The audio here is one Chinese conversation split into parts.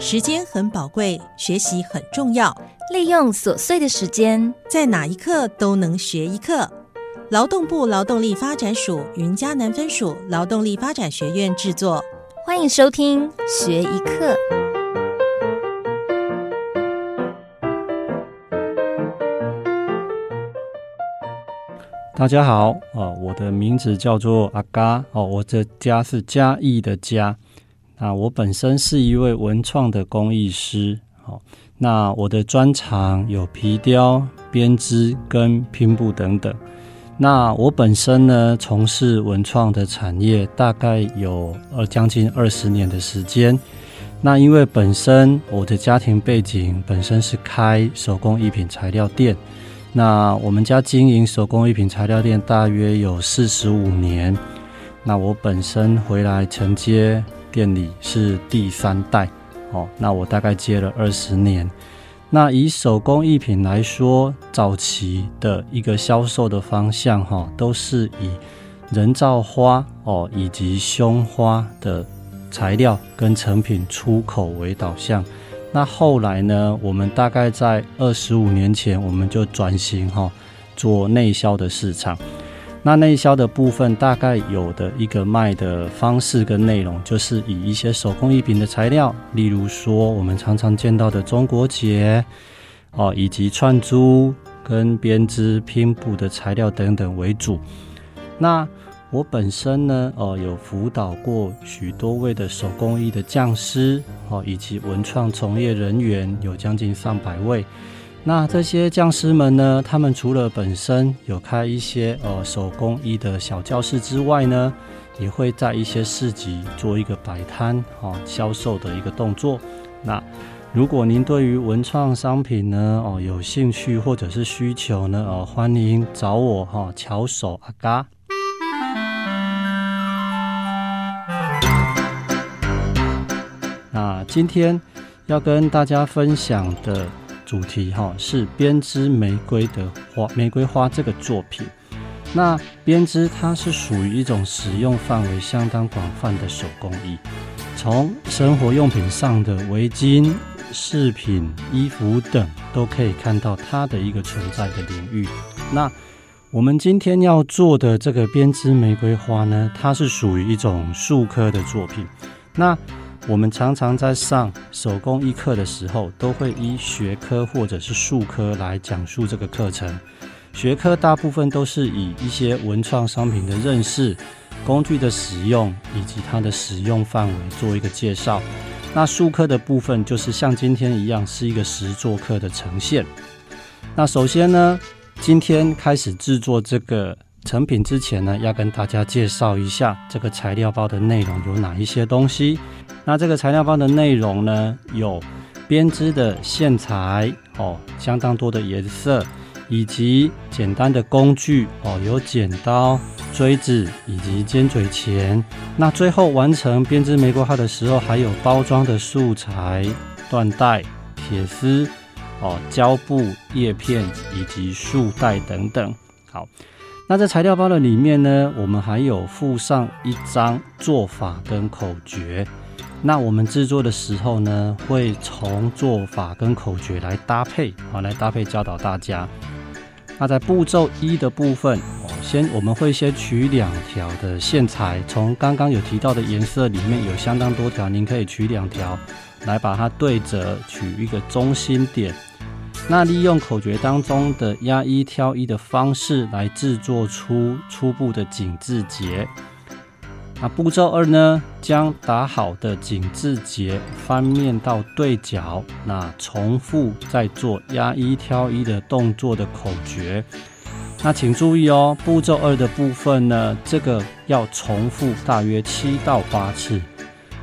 时间很宝贵，学习很重要。利用琐碎的时间，在哪一刻都能学一课。劳动部劳动力发展署云嘉南分署劳动力发展学院制作，欢迎收听学一课。大家好，啊，我的名字叫做阿嘎，哦，我的家是嘉义的嘉。那我本身是一位文创的工艺师，好，那我的专长有皮雕、编织跟拼布等等。那我本身呢，从事文创的产业大概有呃将近二十年的时间。那因为本身我的家庭背景本身是开手工艺品材料店，那我们家经营手工艺品材料店大约有四十五年。那我本身回来承接。店里是第三代，哦，那我大概接了二十年。那以手工艺品来说，早期的一个销售的方向，哈，都是以人造花哦以及胸花的材料跟成品出口为导向。那后来呢，我们大概在二十五年前，我们就转型哈，做内销的市场。那内销的部分大概有的一个卖的方式跟内容，就是以一些手工艺品的材料，例如说我们常常见到的中国结，哦，以及串珠跟编织拼布的材料等等为主。那我本身呢，哦，有辅导过许多位的手工艺的匠师，哦，以及文创从业人员，有将近上百位。那这些匠师们呢？他们除了本身有开一些呃手工艺的小教室之外呢，也会在一些市集做一个摆摊哦销售的一个动作。那如果您对于文创商品呢哦有兴趣或者是需求呢哦，欢迎找我哈巧手阿嘎。那今天要跟大家分享的。主题哈是编织玫瑰的花，玫瑰花这个作品。那编织它是属于一种使用范围相当广泛的手工艺，从生活用品上的围巾、饰品、衣服等，都可以看到它的一个存在的领域。那我们今天要做的这个编织玫瑰花呢，它是属于一种树科的作品。那我们常常在上手工艺课的时候，都会依学科或者是术科来讲述这个课程。学科大部分都是以一些文创商品的认识、工具的使用以及它的使用范围做一个介绍。那术科的部分就是像今天一样，是一个实作课的呈现。那首先呢，今天开始制作这个成品之前呢，要跟大家介绍一下这个材料包的内容有哪一些东西。那这个材料包的内容呢，有编织的线材哦，相当多的颜色，以及简单的工具哦，有剪刀、锥子以及尖嘴钳。那最后完成编织玫瑰花的时候，还有包装的素材、缎带、铁丝哦、胶布、叶片以及束带等等。好，那在材料包的里面呢，我们还有附上一张做法跟口诀。那我们制作的时候呢，会从做法跟口诀来搭配，好来搭配教导大家。那在步骤一的部分，先我们会先取两条的线材，从刚刚有提到的颜色里面有相当多条，您可以取两条来把它对折，取一个中心点。那利用口诀当中的压一挑一的方式来制作出初步的紧致结。那步骤二呢？将打好的紧致结翻面到对角，那重复再做压一挑一的动作的口诀。那请注意哦，步骤二的部分呢，这个要重复大约七到八次。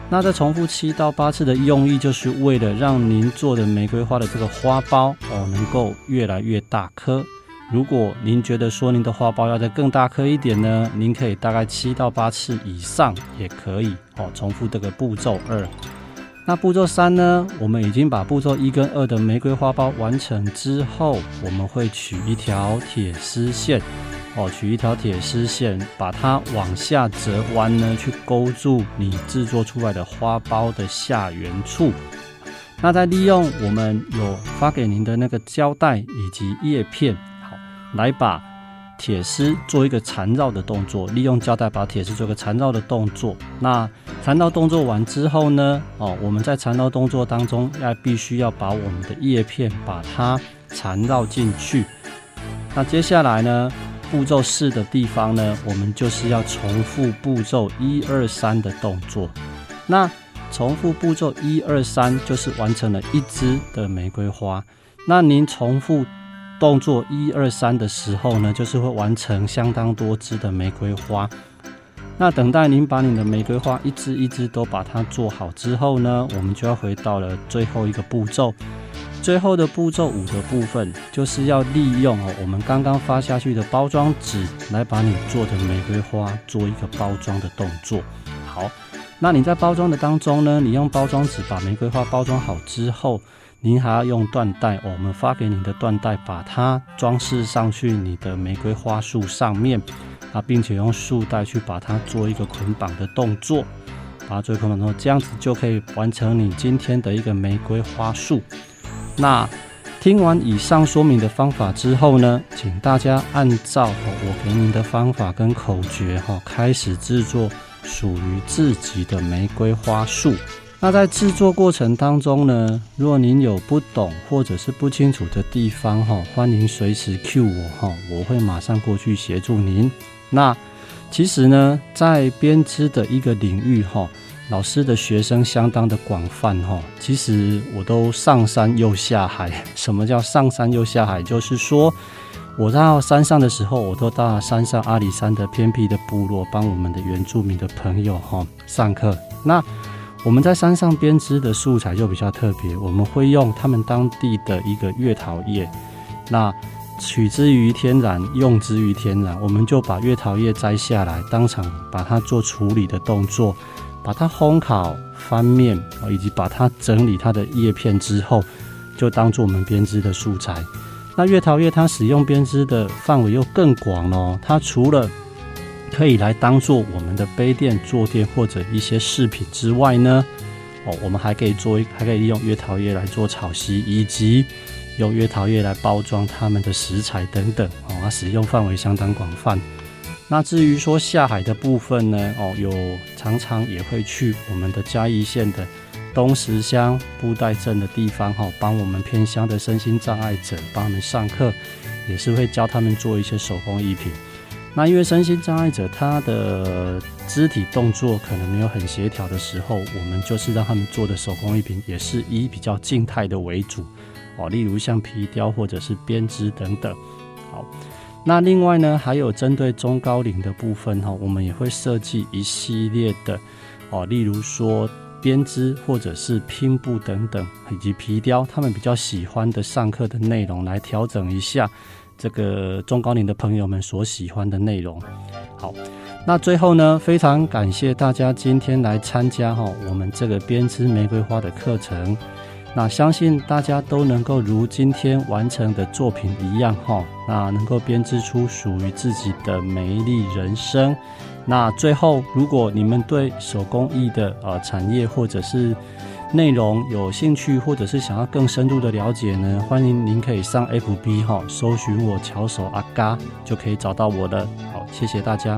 那这重复七到八次的用意，就是为了让您做的玫瑰花的这个花苞哦，能够越来越大颗。如果您觉得说您的花苞要再更大颗一点呢，您可以大概七到八次以上也可以哦。重复这个步骤二，那步骤三呢？我们已经把步骤一跟二的玫瑰花苞完成之后，我们会取一条铁丝线哦，取一条铁丝线，把它往下折弯呢，去勾住你制作出来的花苞的下缘处。那再利用我们有发给您的那个胶带以及叶片，来把铁丝做一个缠绕的动作，利用胶带把铁丝做个缠绕的动作。那缠绕动作完之后呢，哦，我们在缠绕动作当中要必须要把我们的叶片把它缠绕进去。那接下来呢，步骤四的地方呢，我们就是要重复步骤一二三的动作。那重复步骤一二三，就是完成了一支的玫瑰花。那您重复动作一二三的时候呢，就是会完成相当多支的玫瑰花。那等待您把你的玫瑰花一支一支都把它做好之后呢，我们就要回到了最后一个步骤。最后的步骤五的部分，就是要利用哦我们刚刚发下去的包装纸来把你做的玫瑰花做一个包装的动作。好。那你在包装的当中呢？你用包装纸把玫瑰花包装好之后，您还要用缎带，我们发给您的缎带，把它装饰上去你的玫瑰花束上面啊，并且用束带去把它做一个捆绑的动作，把它做捆绑动作，这样子就可以完成你今天的一个玫瑰花束。那听完以上说明的方法之后呢，请大家按照我给您的方法跟口诀哈，开始制作。属于自己的玫瑰花束。那在制作过程当中呢，若您有不懂或者是不清楚的地方哈，欢迎随时 Q 我哈，我会马上过去协助您。那其实呢，在编织的一个领域哈，老师的学生相当的广泛哈。其实我都上山又下海。什么叫上山又下海？就是说。我到山上的时候，我都到山上阿里山的偏僻的部落，帮我们的原住民的朋友哈上课。那我们在山上编织的素材就比较特别，我们会用他们当地的一个月桃叶，那取之于天然，用之于天然，我们就把月桃叶摘下来，当场把它做处理的动作，把它烘烤、翻面，以及把它整理它的叶片之后，就当做我们编织的素材。那月桃叶它使用编织的范围又更广了，它除了可以来当做我们的杯垫、坐垫或者一些饰品之外呢，哦，我们还可以做，还可以利用月桃叶来做草席，以及用月桃叶来包装它们的食材等等，哦，它使用范围相当广泛。那至于说下海的部分呢，哦，有常常也会去我们的嘉义县的。东石乡布袋镇的地方哈，帮我们偏乡的身心障碍者帮他们上课，也是会教他们做一些手工艺品。那因为身心障碍者他的肢体动作可能没有很协调的时候，我们就是让他们做的手工艺品也是以比较静态的为主哦，例如像皮雕或者是编织等等。好，那另外呢，还有针对中高龄的部分哈，我们也会设计一系列的哦，例如说。编织或者是拼布等等，以及皮雕，他们比较喜欢的上课的内容，来调整一下这个中高龄的朋友们所喜欢的内容。好，那最后呢，非常感谢大家今天来参加哈我们这个编织玫瑰花的课程。那相信大家都能够如今天完成的作品一样哈，那能够编织出属于自己的美丽人生。那最后，如果你们对手工艺的呃产业或者是内容有兴趣，或者是想要更深入的了解呢，欢迎您可以上 FB 哈，搜寻我巧手阿嘎，就可以找到我的。好，谢谢大家。